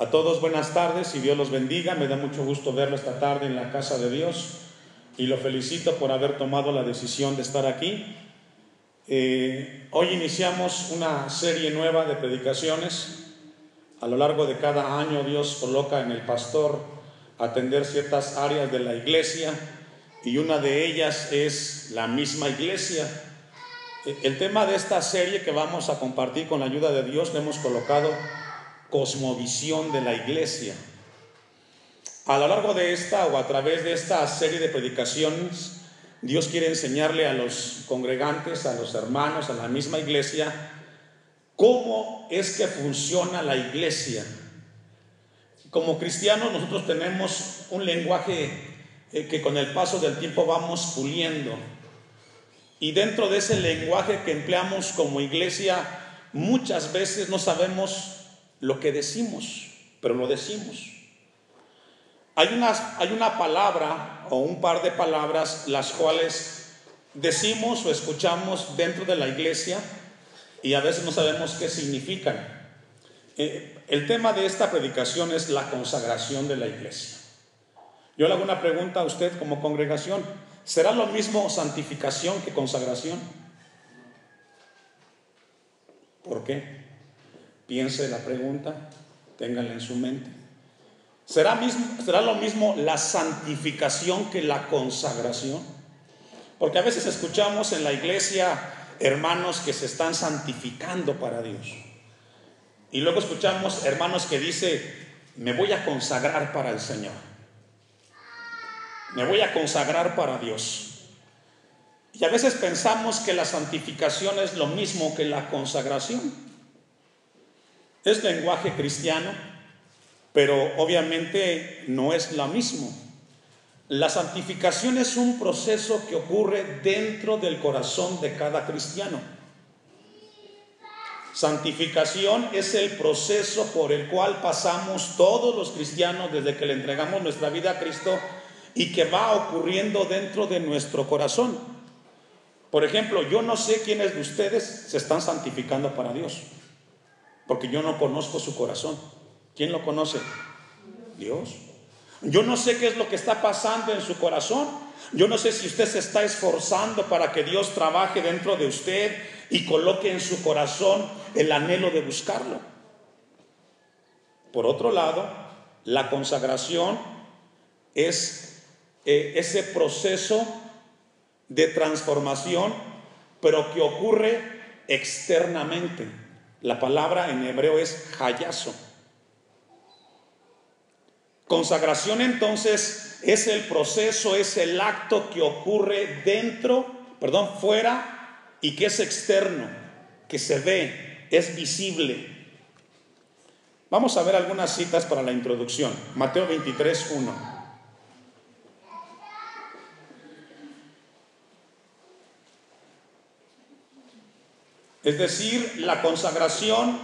A todos buenas tardes y Dios los bendiga. Me da mucho gusto verlo esta tarde en la casa de Dios y lo felicito por haber tomado la decisión de estar aquí. Eh, hoy iniciamos una serie nueva de predicaciones. A lo largo de cada año Dios coloca en el pastor atender ciertas áreas de la iglesia y una de ellas es la misma iglesia. El tema de esta serie que vamos a compartir con la ayuda de Dios le hemos colocado cosmovisión de la iglesia. A lo largo de esta o a través de esta serie de predicaciones, Dios quiere enseñarle a los congregantes, a los hermanos, a la misma iglesia, cómo es que funciona la iglesia. Como cristianos nosotros tenemos un lenguaje eh, que con el paso del tiempo vamos puliendo. Y dentro de ese lenguaje que empleamos como iglesia, muchas veces no sabemos lo que decimos, pero lo decimos. Hay una, hay una palabra o un par de palabras las cuales decimos o escuchamos dentro de la iglesia y a veces no sabemos qué significan. Eh, el tema de esta predicación es la consagración de la iglesia. Yo le hago una pregunta a usted como congregación. ¿Será lo mismo santificación que consagración? ¿Por qué? Piense la pregunta, téngala en su mente. ¿Será, mismo, ¿Será lo mismo la santificación que la consagración? Porque a veces escuchamos en la iglesia hermanos que se están santificando para Dios. Y luego escuchamos hermanos que dice, me voy a consagrar para el Señor. Me voy a consagrar para Dios. Y a veces pensamos que la santificación es lo mismo que la consagración. Es lenguaje cristiano, pero obviamente no es lo mismo. La santificación es un proceso que ocurre dentro del corazón de cada cristiano. Santificación es el proceso por el cual pasamos todos los cristianos desde que le entregamos nuestra vida a Cristo y que va ocurriendo dentro de nuestro corazón. Por ejemplo, yo no sé quiénes de ustedes se están santificando para Dios porque yo no conozco su corazón. ¿Quién lo conoce? Dios. Yo no sé qué es lo que está pasando en su corazón. Yo no sé si usted se está esforzando para que Dios trabaje dentro de usted y coloque en su corazón el anhelo de buscarlo. Por otro lado, la consagración es eh, ese proceso de transformación, pero que ocurre externamente. La palabra en hebreo es hayaso. Consagración entonces es el proceso, es el acto que ocurre dentro, perdón, fuera y que es externo, que se ve, es visible. Vamos a ver algunas citas para la introducción. Mateo 23, 1. Es decir, la consagración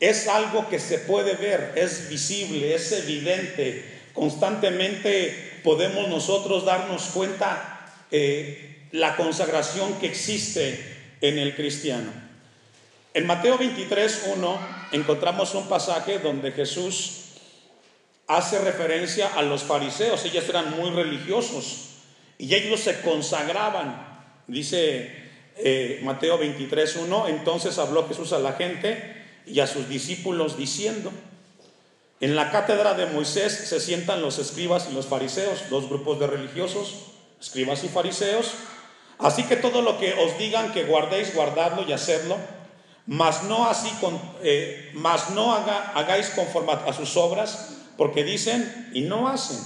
es algo que se puede ver, es visible, es evidente. Constantemente podemos nosotros darnos cuenta eh, la consagración que existe en el cristiano. En Mateo 23, 1 encontramos un pasaje donde Jesús hace referencia a los fariseos. Ellos eran muy religiosos y ellos se consagraban. Dice eh, Mateo 23, 1, entonces habló Jesús a la gente y a sus discípulos diciendo, en la cátedra de Moisés se sientan los escribas y los fariseos, dos grupos de religiosos, escribas y fariseos, así que todo lo que os digan que guardéis, guardadlo y hacedlo, mas no así, con, eh, mas no hagáis conforme a sus obras, porque dicen y no hacen,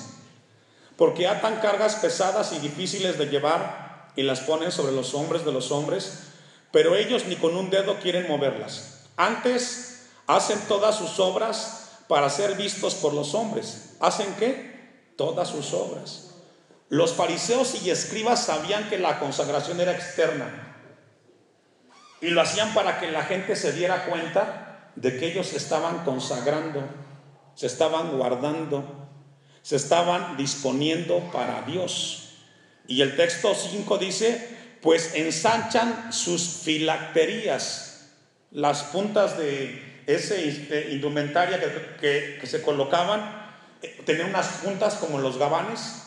porque atan cargas pesadas y difíciles de llevar y las ponen sobre los hombres de los hombres, pero ellos ni con un dedo quieren moverlas. Antes hacen todas sus obras para ser vistos por los hombres. ¿Hacen qué? Todas sus obras. Los fariseos y escribas sabían que la consagración era externa y lo hacían para que la gente se diera cuenta de que ellos estaban consagrando, se estaban guardando, se estaban disponiendo para Dios. Y el texto 5 dice, pues ensanchan sus filacterías, las puntas de, eh, indumentaria que, se colocaban eh, tenía unas puntas como los gabanes,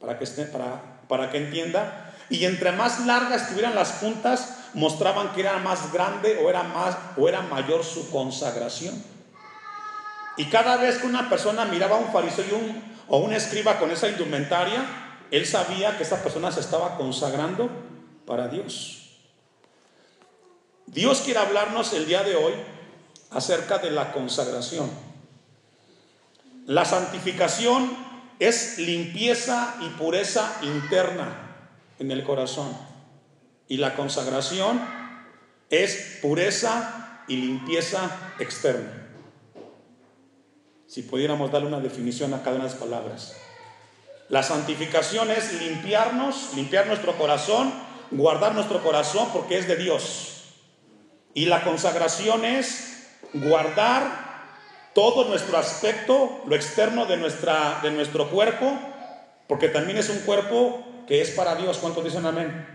para que, esté, para, para que entienda, y entre más largas estuvieran las puntas, mostraban que era más grande o era, más, o era mayor su consagración. Y cada vez que una persona miraba a un fariseo un, o un escriba con esa indumentaria, él sabía que esa persona se estaba consagrando para Dios. Dios quiere hablarnos el día de hoy acerca de la consagración. La santificación es limpieza y pureza interna en el corazón. Y la consagración es pureza y limpieza externa. Si pudiéramos darle una definición a cada una de las palabras. La santificación es limpiarnos, limpiar nuestro corazón, guardar nuestro corazón porque es de Dios. Y la consagración es guardar todo nuestro aspecto, lo externo de, nuestra, de nuestro cuerpo, porque también es un cuerpo que es para Dios. ¿Cuántos dicen amén?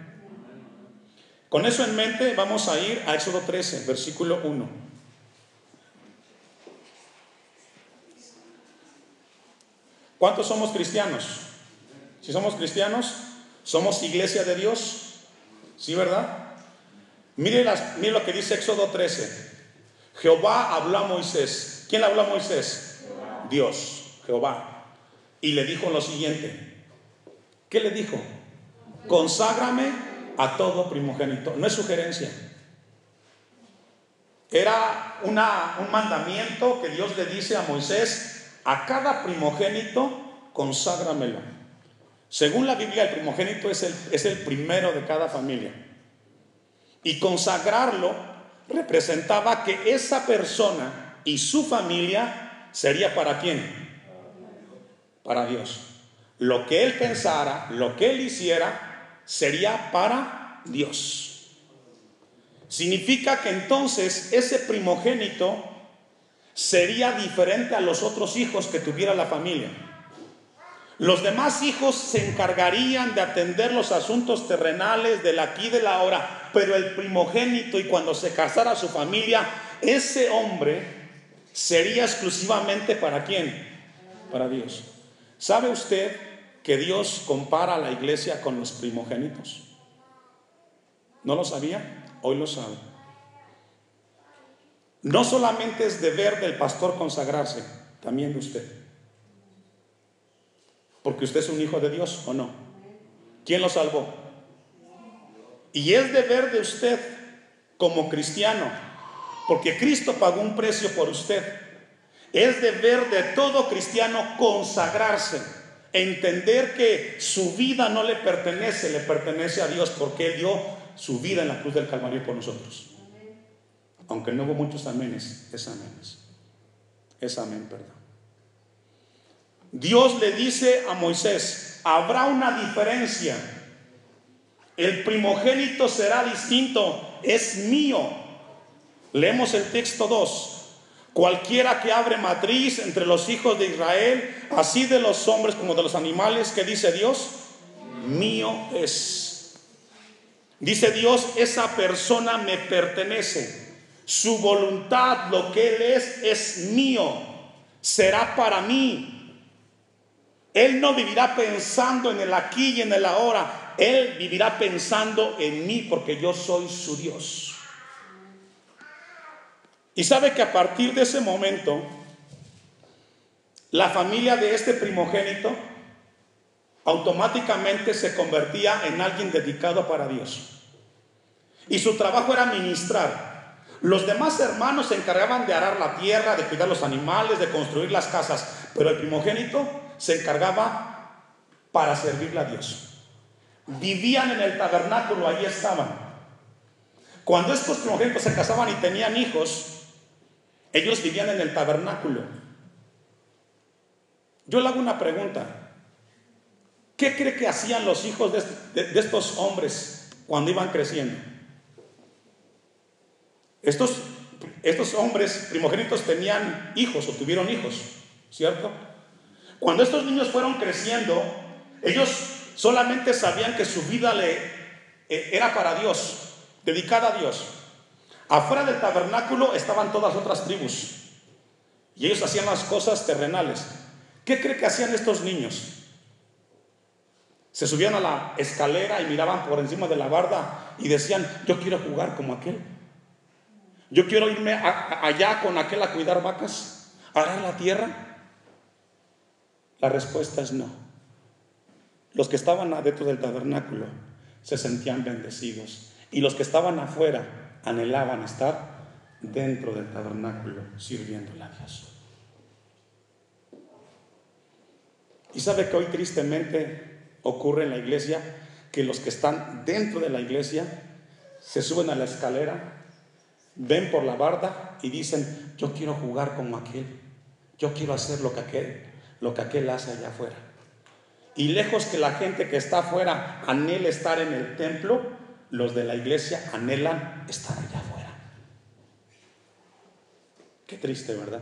Con eso en mente vamos a ir a Éxodo 13, versículo 1. ¿Cuántos somos cristianos? Si somos cristianos, somos iglesia de Dios. ¿Sí, verdad? Mire, lo que dice Éxodo 13. Jehová habló a Moisés. ¿Quién habló a Moisés? Dios, Jehová. Y le dijo lo siguiente. ¿Qué le dijo? Conságrame a todo primogénito. No es sugerencia. Era un mandamiento que Dios le dice a Moisés, a cada primogénito, conságramelo. Según la Biblia, el primogénito es el, es el primero de cada familia. Y consagrarlo representaba que esa persona y su familia sería para quién? Para Dios. Lo que él pensara, lo que él hiciera, sería para Dios. Significa que entonces ese primogénito sería diferente a los otros hijos que tuviera la familia. Los demás hijos se encargarían de atender los asuntos terrenales del aquí y de la ahora, pero el primogénito y cuando se casara su familia, ese hombre sería exclusivamente para quién? Para Dios. ¿Sabe usted que Dios compara a la iglesia con los primogénitos? ¿No lo sabía? Hoy lo sabe. No solamente es deber del pastor consagrarse, también de usted. Porque usted es un hijo de Dios o no. ¿Quién lo salvó? Y es deber de usted como cristiano, porque Cristo pagó un precio por usted. Es deber de todo cristiano consagrarse, entender que su vida no le pertenece, le pertenece a Dios, porque Él dio su vida en la cruz del Calvario por nosotros. Aunque no hubo muchos amenes, es amenes. Es amén, perdón. Dios le dice a Moisés, habrá una diferencia. El primogénito será distinto, es mío. Leemos el texto 2. Cualquiera que abre matriz entre los hijos de Israel, así de los hombres como de los animales, que dice Dios, mío es. Dice Dios, esa persona me pertenece. Su voluntad, lo que Él es, es mío. Será para mí. Él no vivirá pensando en el aquí y en el ahora. Él vivirá pensando en mí porque yo soy su Dios. Y sabe que a partir de ese momento, la familia de este primogénito automáticamente se convertía en alguien dedicado para Dios. Y su trabajo era ministrar. Los demás hermanos se encargaban de arar la tierra, de cuidar los animales, de construir las casas, pero el primogénito se encargaba para servirle a Dios. Vivían en el tabernáculo, ahí estaban. Cuando estos primogénitos se casaban y tenían hijos, ellos vivían en el tabernáculo. Yo le hago una pregunta. ¿Qué cree que hacían los hijos de, estos hombres cuando iban creciendo? Estos, estos hombres primogénitos tenían hijos o tuvieron hijos, ¿cierto? Cuando estos niños fueron creciendo, ellos solamente sabían que su vida le, eh, era para Dios, dedicada a Dios. Afuera del tabernáculo estaban todas otras tribus. Y ellos hacían las cosas terrenales. ¿Qué cree que hacían estos niños? Se subían a la escalera y miraban por encima de la barda y decían, yo quiero jugar como aquel. Yo quiero irme allá con aquel a cuidar vacas, a arar la tierra. La respuesta es no. Los que estaban adentro del tabernáculo se sentían bendecidos y los que estaban afuera anhelaban estar dentro del tabernáculo sirviéndole a Dios. Y sabe que hoy tristemente ocurre en la iglesia que los que están dentro de la iglesia se suben a la escalera, ven por la barda y dicen, yo quiero jugar como aquel, yo quiero hacer lo que aquel, lo que aquel hace allá afuera. Y lejos que la gente que está afuera anhele estar en el templo, los de la iglesia anhelan estar allá afuera. Qué triste, ¿verdad?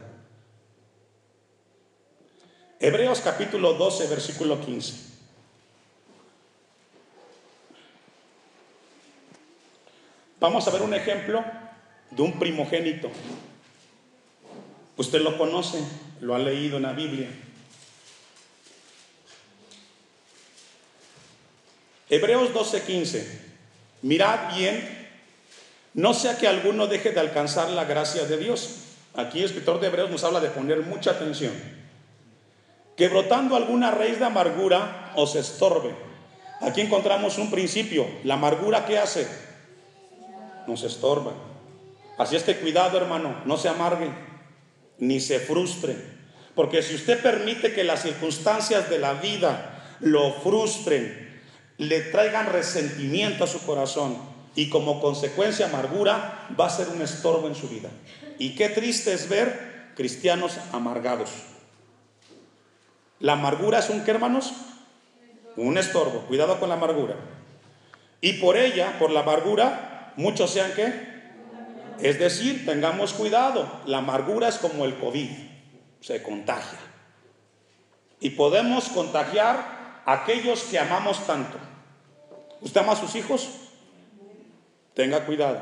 Hebreos capítulo 12, versículo 15. Vamos a ver un ejemplo de un primogénito. Usted lo conoce, lo ha leído en la Biblia. Hebreos 15 Mirad bien, no sea que alguno deje de alcanzar la gracia de Dios Aquí el escritor de Hebreos nos habla de poner mucha atención. Que brotando alguna raíz de amargura os estorbe. Aquí encontramos un principio. La amargura ¿qué hace? Nos estorba. Así es que cuidado hermano, no se amargue ni se frustre. Porque si usted permite que las circunstancias de la vida lo frustren, le traigan resentimiento a su corazón y como consecuencia amargura, va a ser un estorbo en su vida. Y qué triste es ver cristianos amargados. La amargura es un qué, hermanos? Un estorbo. Cuidado con la amargura. Y por ella, por la amargura, muchos sean qué? Es decir, tengamos cuidado. La amargura es como el COVID. Se contagia. Y podemos contagiar aquellos que amamos tanto. ¿Usted ama a sus hijos? Tenga cuidado.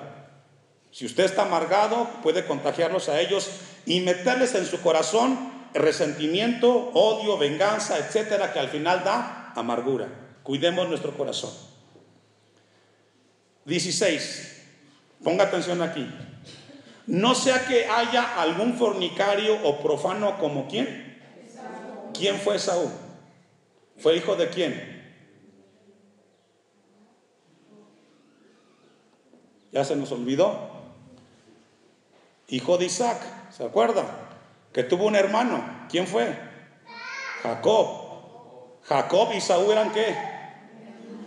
Si usted está amargado, puede contagiarlos a ellos y meterles en su corazón resentimiento, odio, venganza, etcétera, que al final da amargura. Cuidemos nuestro corazón. 16. Ponga atención aquí. No sea que haya algún fornicario o profano como quién. ¿Quién fue Saúl? ¿Fue hijo de quién? Ya se nos olvidó hijo de Isaac, ¿se acuerda? Que tuvo un hermano. ¿Quién fue? Jacob. Jacob y Saúl eran qué?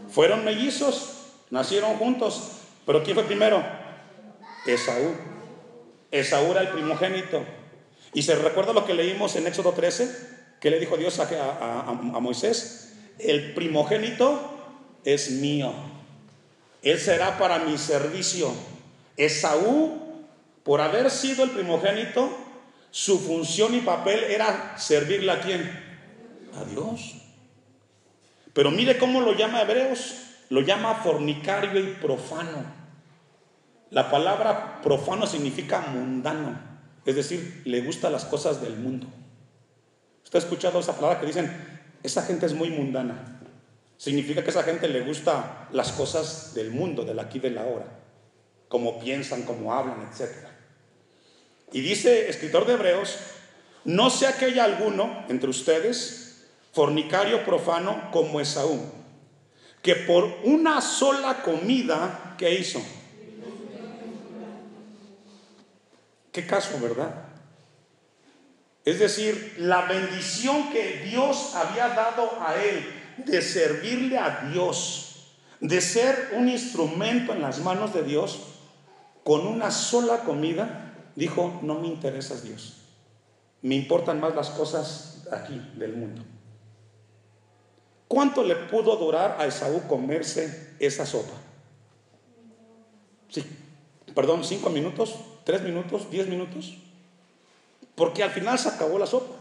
Fueron mellizos, nacieron juntos. Pero ¿quién fue primero? Esaú. Esaú era el primogénito. ¿Y se recuerda lo que leímos en Éxodo 13? ¿Qué le dijo Dios a, Moisés? El primogénito es mío. Él será para mi servicio. Esaú por haber sido el primogénito, su función y papel era servirle a quién? A Dios. Pero mire cómo lo llama Hebreos, lo llama fornicario y profano. La palabra profano significa mundano, es decir, le gustan las cosas del mundo. ¿Usted ha escuchado esa palabra que dicen, esa gente es muy mundana? Significa que esa gente le gusta las cosas del mundo, del aquí, de la ahora, como piensan, como hablan, etcétera. Y dice escritor de Hebreos, no sea que haya alguno entre ustedes, fornicario profano como Esaú, que por una sola comida que hizo. Qué caso, ¿verdad? Es decir, la bendición que Dios había dado a él de servirle a Dios, de ser un instrumento en las manos de Dios, con una sola comida, dijo, no me interesas Dios, me importan más las cosas aquí del mundo. ¿Cuánto le pudo durar a Esaú comerse esa sopa? Sí, perdón, cinco minutos, tres minutos, diez minutos. Porque al final se acabó la sopa.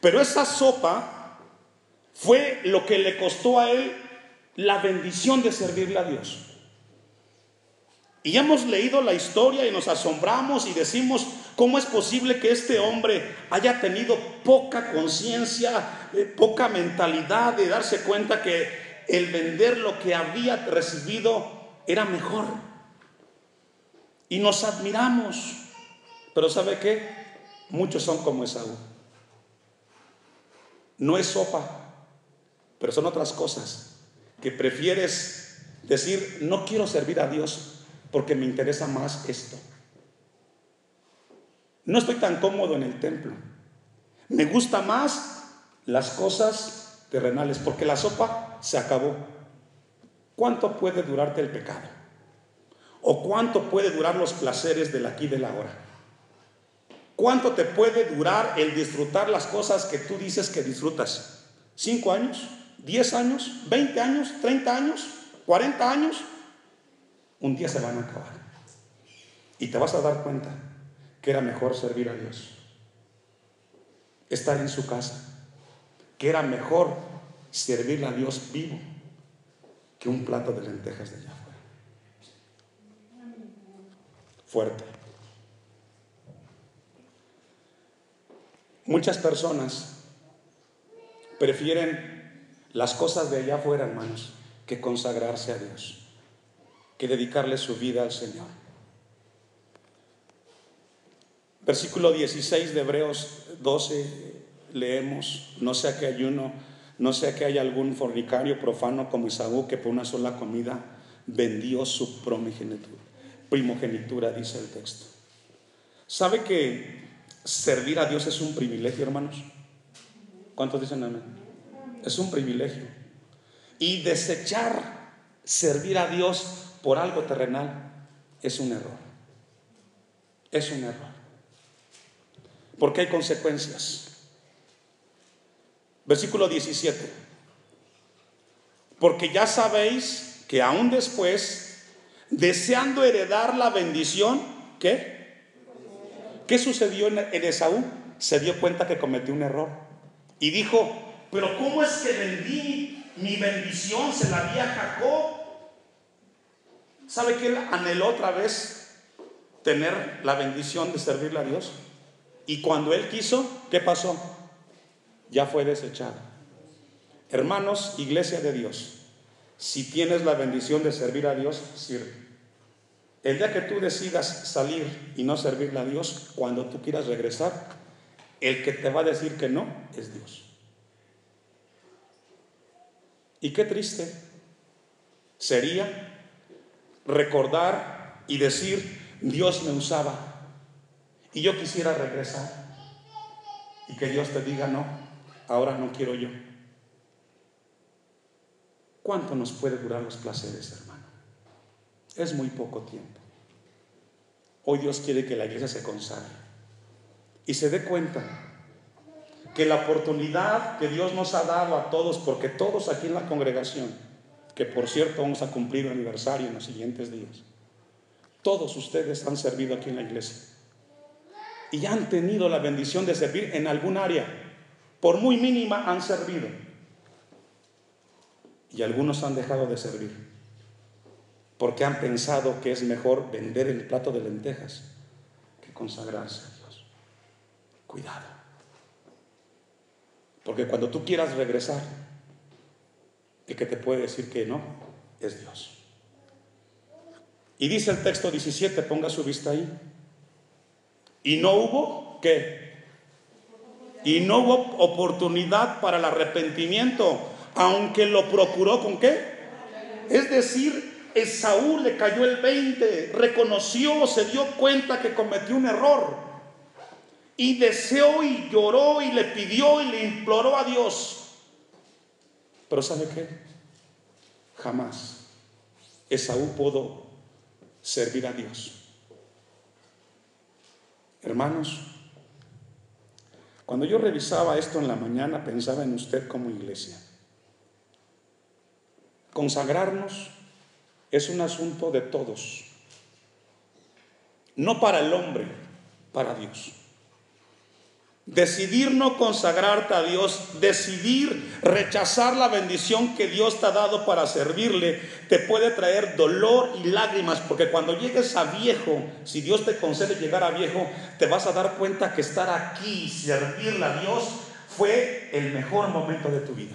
Pero esa sopa fue lo que le costó a él la bendición de servirle a Dios. Y hemos leído la historia y nos asombramos y decimos, ¿cómo es posible que este hombre haya tenido poca conciencia, eh, poca mentalidad de darse cuenta que el vender lo que había recibido era mejor? Y nos admiramos. Pero ¿sabe qué? Muchos son como Esaú. No es sopa, pero son otras cosas que prefieres decir, no quiero servir a Dios porque me interesa más esto. No estoy tan cómodo en el templo. Me gusta más las cosas terrenales porque la sopa se acabó. ¿Cuánto puede durarte el pecado? ¿O cuánto puede durar los placeres del aquí y del ahora? ¿Cuánto te puede durar el disfrutar las cosas que tú dices que disfrutas? ¿Cinco años? ¿Diez años? ¿Veinte años? ¿Treinta años? ¿Cuarenta años? Un día se van a acabar. Y te vas a dar cuenta que era mejor servir a Dios. Estar en su casa. Que era mejor servirle a Dios vivo que un plato de lentejas de allá afuera. Fuerte. Muchas personas prefieren las cosas de allá afuera, hermanos, que consagrarse a Dios, que dedicarle su vida al Señor. Versículo 16 de Hebreos 12 leemos, no sea que hay uno, no sea que haya algún fornicario profano como Isaú que por una sola comida vendió su primogenitura dice el texto. ¿Sabe que Servir a Dios es un privilegio, hermanos. ¿Cuántos dicen amén? Es un privilegio. Y desechar servir a Dios por algo terrenal es un error. Es un error. Porque hay consecuencias. Versículo 17. Porque ya sabéis que aún después, deseando heredar la bendición, ¿qué? ¿Qué sucedió en Esaú? Se dio cuenta que cometió un error. Y dijo, pero ¿cómo es que vendí mi bendición? Se la di a Jacob. ¿Sabe que él anheló otra vez tener la bendición de servirle a Dios? Y cuando él quiso, ¿qué pasó? Ya fue desechado. Hermanos, iglesia de Dios, si tienes la bendición de servir a Dios, sirve. El día que tú decidas salir y no servirle a Dios, cuando tú quieras regresar, el que te va a decir que no es Dios. Y qué triste sería recordar y decir, Dios me usaba y yo quisiera regresar. Y que Dios te diga, no, ahora no quiero yo. ¿Cuánto nos puede durar los placeres, hermano? Es muy poco tiempo. Hoy Dios quiere que la iglesia se consagre y se dé cuenta que la oportunidad que Dios nos ha dado a todos, porque todos aquí en la congregación, que por cierto vamos a cumplir un aniversario en los siguientes días, todos ustedes han servido aquí en la iglesia y han tenido la bendición de servir en algún área, por muy mínima han servido y algunos han dejado de servir porque han pensado que es mejor vender el plato de lentejas que consagrarse a Dios. Cuidado. Porque cuando tú quieras regresar, el que te puede decir que no es Dios. Y dice el texto 17, ponga su vista ahí. Y no hubo, ¿qué? Y no hubo oportunidad para el arrepentimiento, aunque lo procuró con qué? Es decir, Esaú le cayó el 20, reconoció, se dio cuenta que cometió un error y deseó y lloró y le pidió y le imploró a Dios. Pero ¿sabe qué? Jamás Esaú pudo servir a Dios. Hermanos, cuando yo revisaba esto en la mañana pensaba en usted como iglesia. Consagrarnos es un asunto de todos. No para el hombre, para Dios. decidir no consagrarte a Dios, decidir rechazar la bendición que Dios te ha dado para servirle, te puede traer dolor y lágrimas, porque cuando llegues a viejo, si Dios te concede llegar a viejo, te vas a dar cuenta que estar aquí y servirle a Dios fue el mejor momento de tu vida.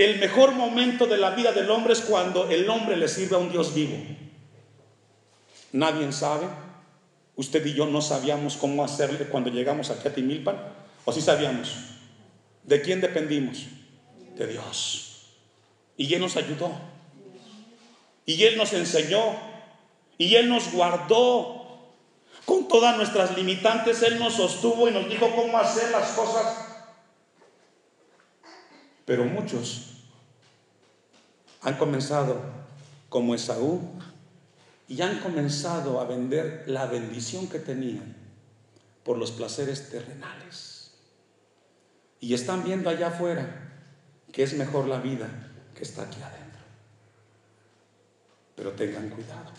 El mejor momento de la vida del hombre es cuando el hombre le sirve a un Dios vivo. Nadie sabe Usted y yo no sabíamos cómo hacerle cuando llegamos aquí a Timilpan, o sí sabíamos. ¿De quién dependimos? De Dios. Y Él nos ayudó. Y Él nos enseñó. Y Él nos guardó. Con todas nuestras limitantes, Él nos sostuvo y nos dijo cómo hacer las cosas. Pero muchos han comenzado como Esaú y han comenzado a vender la bendición que tenían por los placeres terrenales. Y están viendo allá afuera que es mejor la vida que está aquí adentro. Pero tengan cuidado,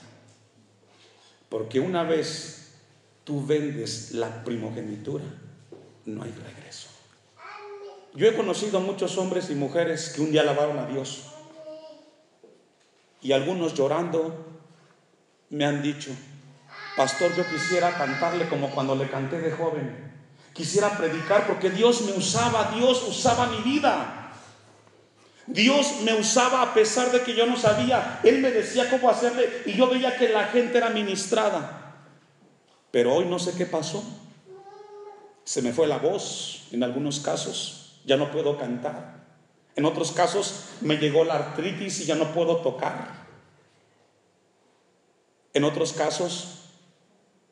porque una vez tú vendes la primogenitura, no hay regreso. Yo he conocido muchos hombres y mujeres que un día alabaron a Dios y algunos llorando me han dicho, pastor, yo quisiera cantarle como cuando le canté de joven. Quisiera predicar porque Dios me usaba, Dios usaba mi vida. Dios me usaba a pesar de que yo no sabía. Él me decía cómo hacerle y yo veía que la gente era ministrada. Pero hoy no sé qué pasó. Se me fue la voz en algunos casos. Ya no puedo cantar. En otros casos me llegó la artritis y ya no puedo tocar. En otros casos,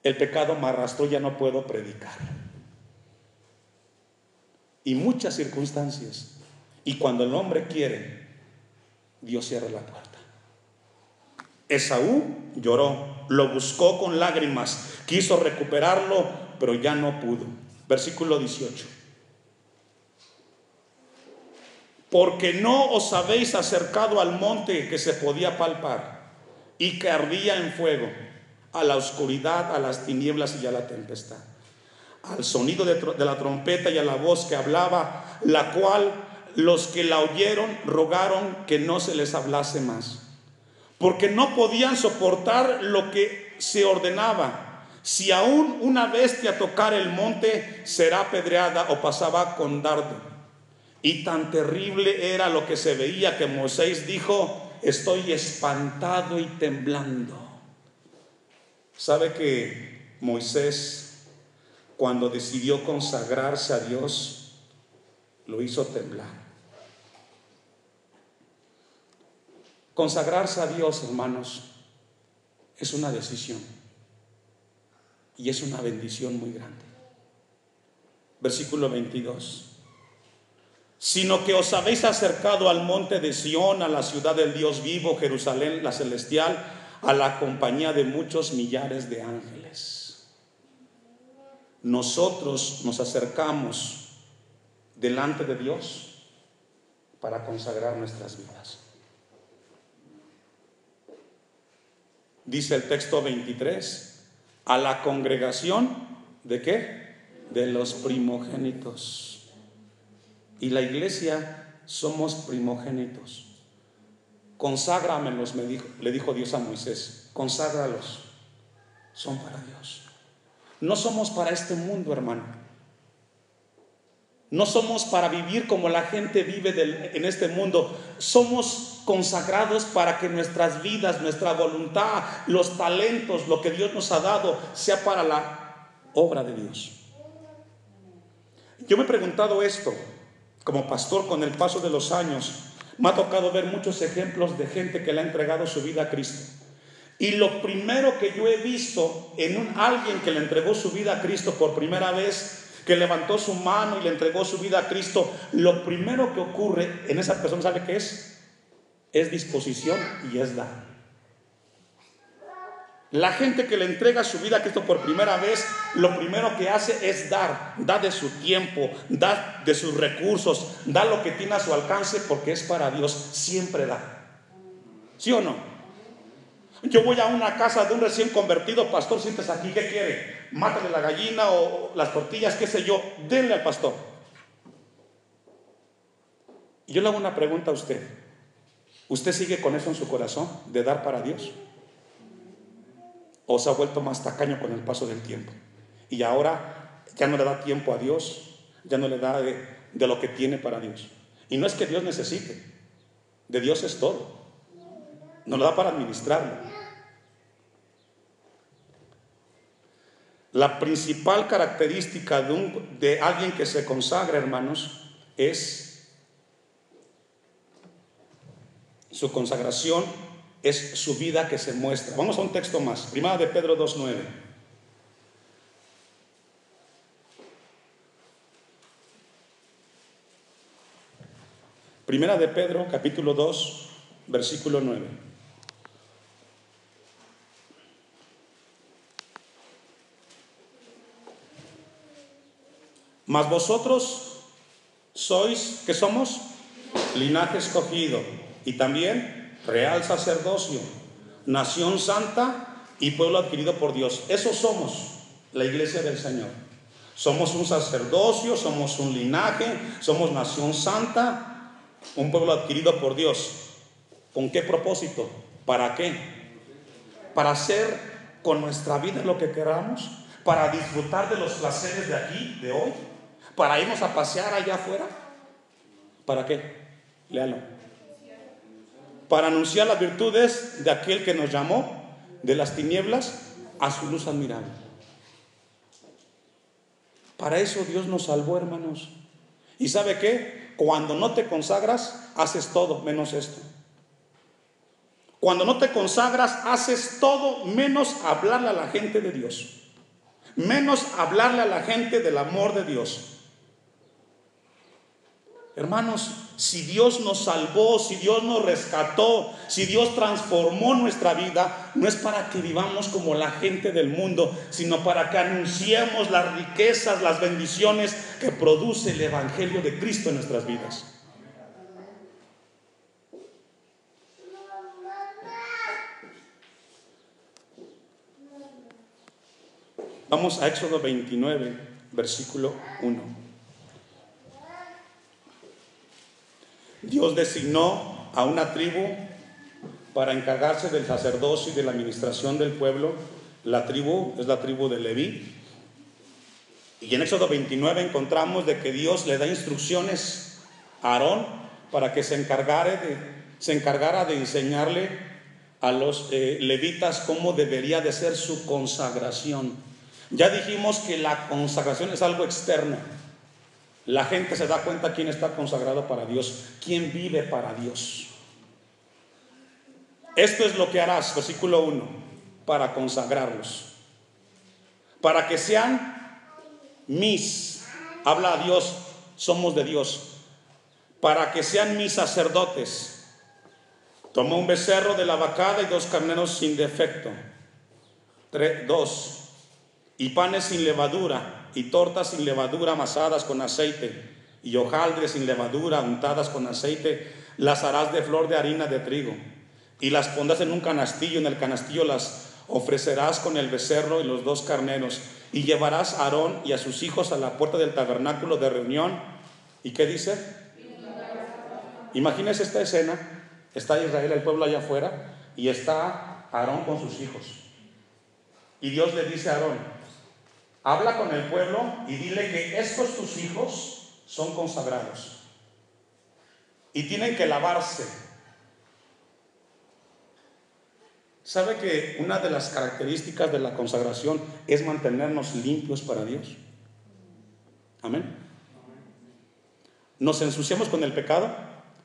el pecado me arrastró, ya no puedo predicar. Y muchas circunstancias. Y cuando el hombre quiere, Dios cierra la puerta. Esaú lloró, lo buscó con lágrimas, quiso recuperarlo, pero ya no pudo. Versículo 18. Porque no os habéis acercado al monte que se podía palpar y que ardía en fuego, a la oscuridad, a las tinieblas y a la tempestad, al sonido de, la trompeta y a la voz que hablaba, la cual los que la oyeron rogaron que no se les hablase más, porque no podían soportar lo que se ordenaba. Si aún una bestia tocara el monte, será apedreada o pasaba con dardo. Y tan terrible era lo que se veía que Moisés dijo, estoy espantado y temblando. ¿Sabe que Moisés, cuando decidió consagrarse a Dios, lo hizo temblar? Consagrarse a Dios, hermanos, es una decisión y es una bendición muy grande. Versículo 22 sino que os habéis acercado al monte de Sión, a la ciudad del Dios vivo, Jerusalén, la celestial, a la compañía de muchos millares de ángeles. Nosotros nos acercamos delante de Dios para consagrar nuestras vidas. Dice el texto 23, a la congregación de qué? De los primogénitos. Y la iglesia somos primogénitos. Conságramelos, me dijo, le dijo Dios a Moisés. Conságralos. Son para Dios. No somos para este mundo, hermano. No somos para vivir como la gente vive en este mundo. Somos consagrados para que nuestras vidas, nuestra voluntad, los talentos, lo que Dios nos ha dado, sea para la obra de Dios. Yo me he preguntado esto como pastor con el paso de los años, me ha tocado ver muchos ejemplos de gente que le ha entregado su vida a Cristo. Y lo primero que yo he visto en un, alguien que le entregó su vida a Cristo por primera vez, que levantó su mano y le entregó su vida a Cristo, lo primero que ocurre en esa persona, ¿sabe qué es? Es disposición y es dar. La gente que le entrega su vida a Cristo por primera vez, lo primero que hace es dar, da de su tiempo, da de sus recursos, da lo que tiene a su alcance porque es para Dios, siempre da. ¿Sí o no? Yo voy a una casa de un recién convertido, pastor, sientes aquí, ¿qué quiere? Mátale la gallina o las tortillas, qué sé yo, denle al pastor. Y yo le hago una pregunta a usted. ¿Usted sigue con eso en su corazón de dar para Dios? ¿O se ha vuelto más tacaño con el paso del tiempo? Y ahora ya no le da tiempo a Dios, ya no le da de, de lo que tiene para Dios. Y no es que Dios necesite, de Dios es todo. Nos lo da para administrarlo. La principal característica de, de alguien que se consagra, hermanos, es su consagración, es su vida que se muestra. Vamos a un texto más, primera de Pedro 2.9. Primera de Pedro, capítulo 2, versículo 9. Mas vosotros sois, que somos? Linaje escogido y también real sacerdocio, nación santa y pueblo adquirido por Dios. Eso somos, la iglesia del Señor. Somos un sacerdocio, somos un linaje, somos nación santa, un pueblo adquirido por Dios. ¿Con qué propósito? ¿Para qué? Para hacer con nuestra vida lo que queramos, para disfrutar de los placeres de aquí, de hoy, para irnos a pasear allá afuera. ¿Para qué? Léalo. Para anunciar las virtudes de aquel que nos llamó de las tinieblas a su luz admirable. Para eso Dios nos salvó, hermanos. ¿Y sabe qué? Cuando no te consagras, haces todo menos esto. Cuando no te consagras, haces todo menos hablarle a la gente de Dios. Menos hablarle a la gente del amor de Dios. Hermanos, si Dios nos salvó, si Dios nos rescató, si Dios transformó nuestra vida, no es para que vivamos como la gente del mundo, sino para que anunciemos las riquezas, las bendiciones que produce el Evangelio de Cristo en nuestras vidas. Vamos a Éxodo 29, versículo 1. Dios designó a una tribu para encargarse del sacerdocio y de la administración del pueblo. La tribu es la tribu de Leví. Y en Éxodo 29 encontramos de que Dios le da instrucciones a Aarón para que se, encargara de, se encargara de enseñarle a los eh, levitas cómo debería de ser su consagración. Ya dijimos que la consagración es algo externo. La gente se da cuenta quién está consagrado para Dios, quién vive para Dios. Esto es lo que harás, versículo 1, para consagrarlos. Para que sean mis, habla a Dios, somos de Dios. Para que sean mis sacerdotes. Toma un becerro de la vacada y dos carneros sin defecto. dos. Y panes sin levadura y tortas sin levadura amasadas con aceite, y hojaldres sin levadura untadas con aceite, las harás de flor de harina de trigo, y las pondrás en un canastillo, en el canastillo las ofrecerás con el becerro y los dos carneros, y llevarás a Aarón y a sus hijos a la puerta del tabernáculo de reunión. ¿Y qué dice? Imagínese esta escena, está Israel, el pueblo allá afuera, y está Aarón con sus hijos. Y Dios le dice a Aarón, Habla con el pueblo y dile que estos tus hijos son consagrados y tienen que lavarse. ¿Sabe que una de las características de la consagración es mantenernos limpios para Dios? Amén. ¿Nos ensuciamos con el pecado?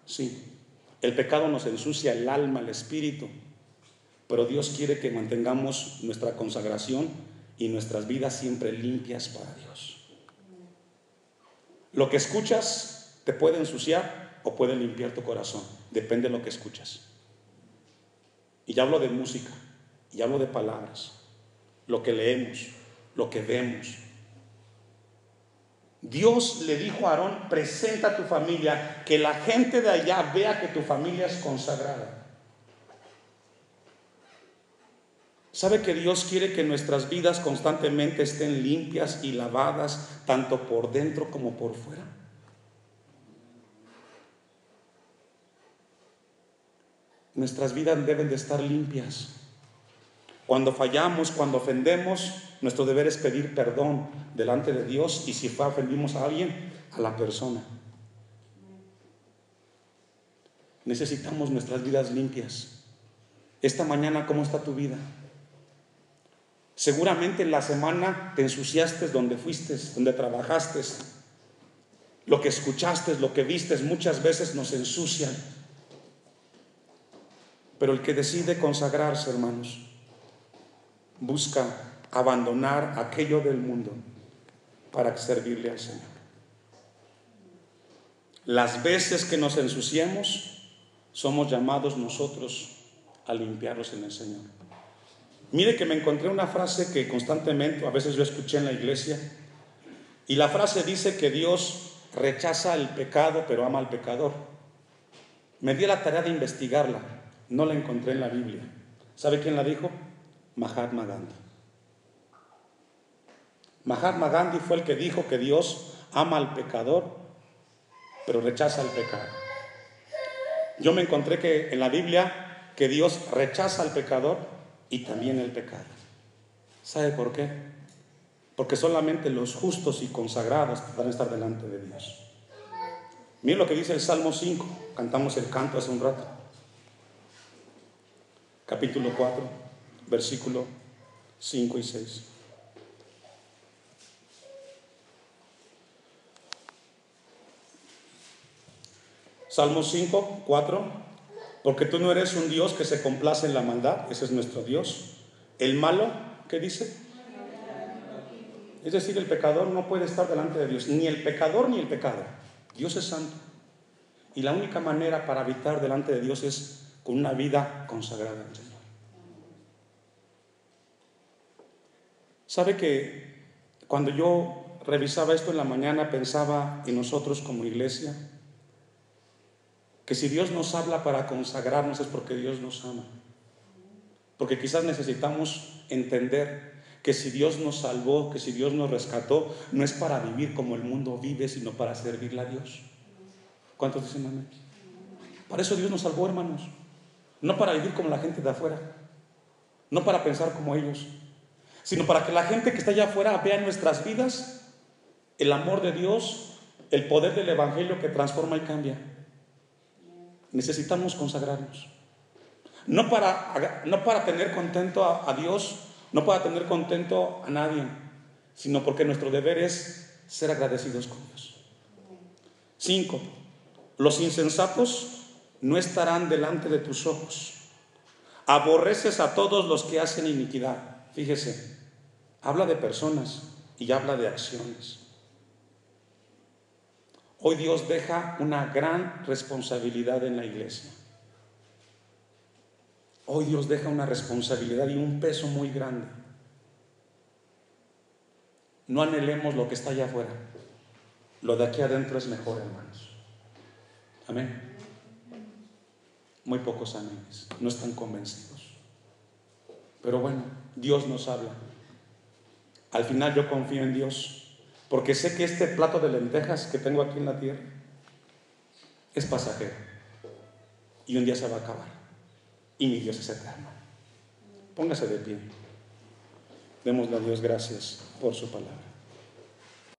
Sí. El pecado nos ensucia el alma, el espíritu. Pero Dios quiere que mantengamos nuestra consagración y nuestras vidas siempre limpias para Dios. Lo que escuchas te puede ensuciar o puede limpiar tu corazón, depende de lo que escuchas. Y ya hablo de música, y hablo de palabras, lo que leemos, lo que vemos. Dios le dijo a Aarón, presenta a tu familia, que la gente de allá vea que tu familia es consagrada. ¿Sabe que Dios quiere que nuestras vidas constantemente estén limpias y lavadas, tanto por dentro como por fuera? Nuestras vidas deben de estar limpias. Cuando fallamos, cuando ofendemos, nuestro deber es pedir perdón delante de Dios y si ofendimos a alguien, a la persona. Necesitamos nuestras vidas limpias. Esta mañana, ¿cómo está tu vida? Seguramente en la semana te ensuciaste donde fuiste, donde trabajaste. Lo que escuchaste, lo que viste, muchas veces nos ensucian. Pero el que decide consagrarse, hermanos, busca abandonar aquello del mundo para servirle al Señor. Las veces que nos ensuciemos, somos llamados nosotros a limpiarlos en el Señor. Mire que me encontré una frase que constantemente, a veces yo escuché en la iglesia, y la frase dice que Dios rechaza el pecado pero ama al pecador. Me di la tarea de investigarla, no la encontré en la Biblia. ¿Sabe quién la dijo? Mahatma Gandhi. Mahatma Gandhi fue el que dijo que Dios ama al pecador, pero rechaza el pecado. Yo me encontré que en la Biblia que Dios rechaza al pecador y también el pecado. ¿Sabe por qué? Porque solamente los justos y consagrados van estar delante de Dios. Miren lo que dice el Salmo 5, cantamos el canto hace un rato. Capítulo 4 versículo 5 y 6. Salmo 5, 4. Porque tú no eres un Dios que se complace en la maldad, ese es nuestro Dios. El malo, ¿qué dice? Es decir, el pecador no puede estar delante de Dios, ni el pecador ni el pecado. Dios es santo. Y la única manera para habitar delante de Dios es con una vida consagrada Señor. Sabe que cuando yo revisaba esto en la mañana pensaba en nosotros como iglesia, que si Dios nos habla para consagrarnos es porque Dios nos ama. Porque quizás necesitamos entender que si Dios nos salvó, que si Dios nos rescató, no es para vivir como el mundo vive, sino para servirle a Dios. ¿Cuántos dicen amén? Para eso Dios nos salvó, hermanos. No para vivir como la gente de afuera. No para pensar como ellos sino para que la gente que está allá afuera vea en nuestras vidas el amor de Dios, el poder del Evangelio que transforma y cambia. Necesitamos consagrarnos. No para, no para tener contento a, a Dios, no para tener contento a nadie, sino porque nuestro deber es ser agradecidos con Dios. Cinco, los insensatos no estarán delante de tus ojos. Aborreces a todos los que hacen iniquidad. Fíjese, habla de personas y habla de acciones. Hoy Dios deja una gran responsabilidad en la iglesia. Hoy Dios deja una responsabilidad y un peso muy grande. No anhelemos lo que está allá afuera. Lo de aquí adentro es mejor, hermanos. Amén. Muy pocos amenes. No están convencidos. Pero bueno, Dios nos habla. Al final yo confío en Dios, porque sé que este plato de lentejas que tengo aquí en la tierra es pasajero y un día se va a acabar. Y mi Dios es eterno. Póngase de pie. Démosle a Dios gracias por su palabra.